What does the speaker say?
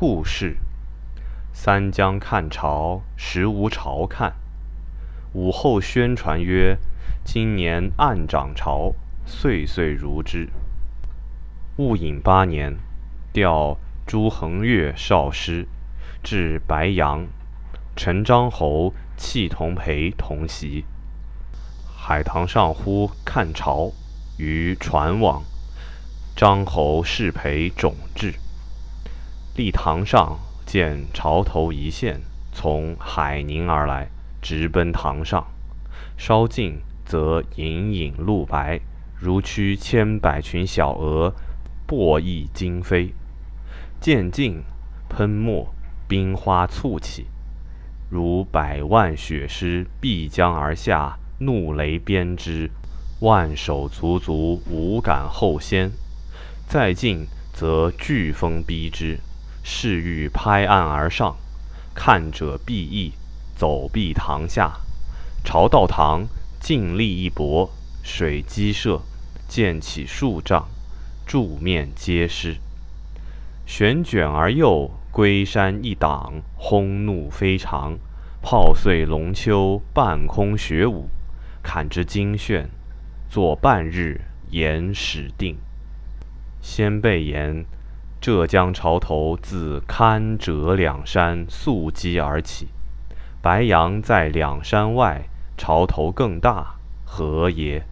故事：三江看潮，时无潮看。武后宣传曰：“今年暗涨潮，岁岁如之。”戊寅八年，调朱衡岳少师，至白杨，陈张侯弃同陪同席。海棠上呼看潮，于船往。张侯适陪种至，立堂上，见潮头一线，从海宁而来，直奔堂上。稍近，则隐隐露白，如驱千百群小鹅，簸翼惊飞；渐近，喷墨冰花簇起，如百万雪狮必将而下，怒雷鞭之，万手足足无敢后先。再近，则飓风逼之，势欲拍岸而上，看者必异，走避堂下。朝道堂，尽力一搏，水激射，溅起数丈，柱面皆湿。旋卷而右，龟山一挡，轰怒非常，炮碎龙丘，半空雪舞，砍之惊炫。坐半日，言始定。先辈言，浙江潮头自堪折两山溯积而起，白杨在两山外，潮头更大，何也？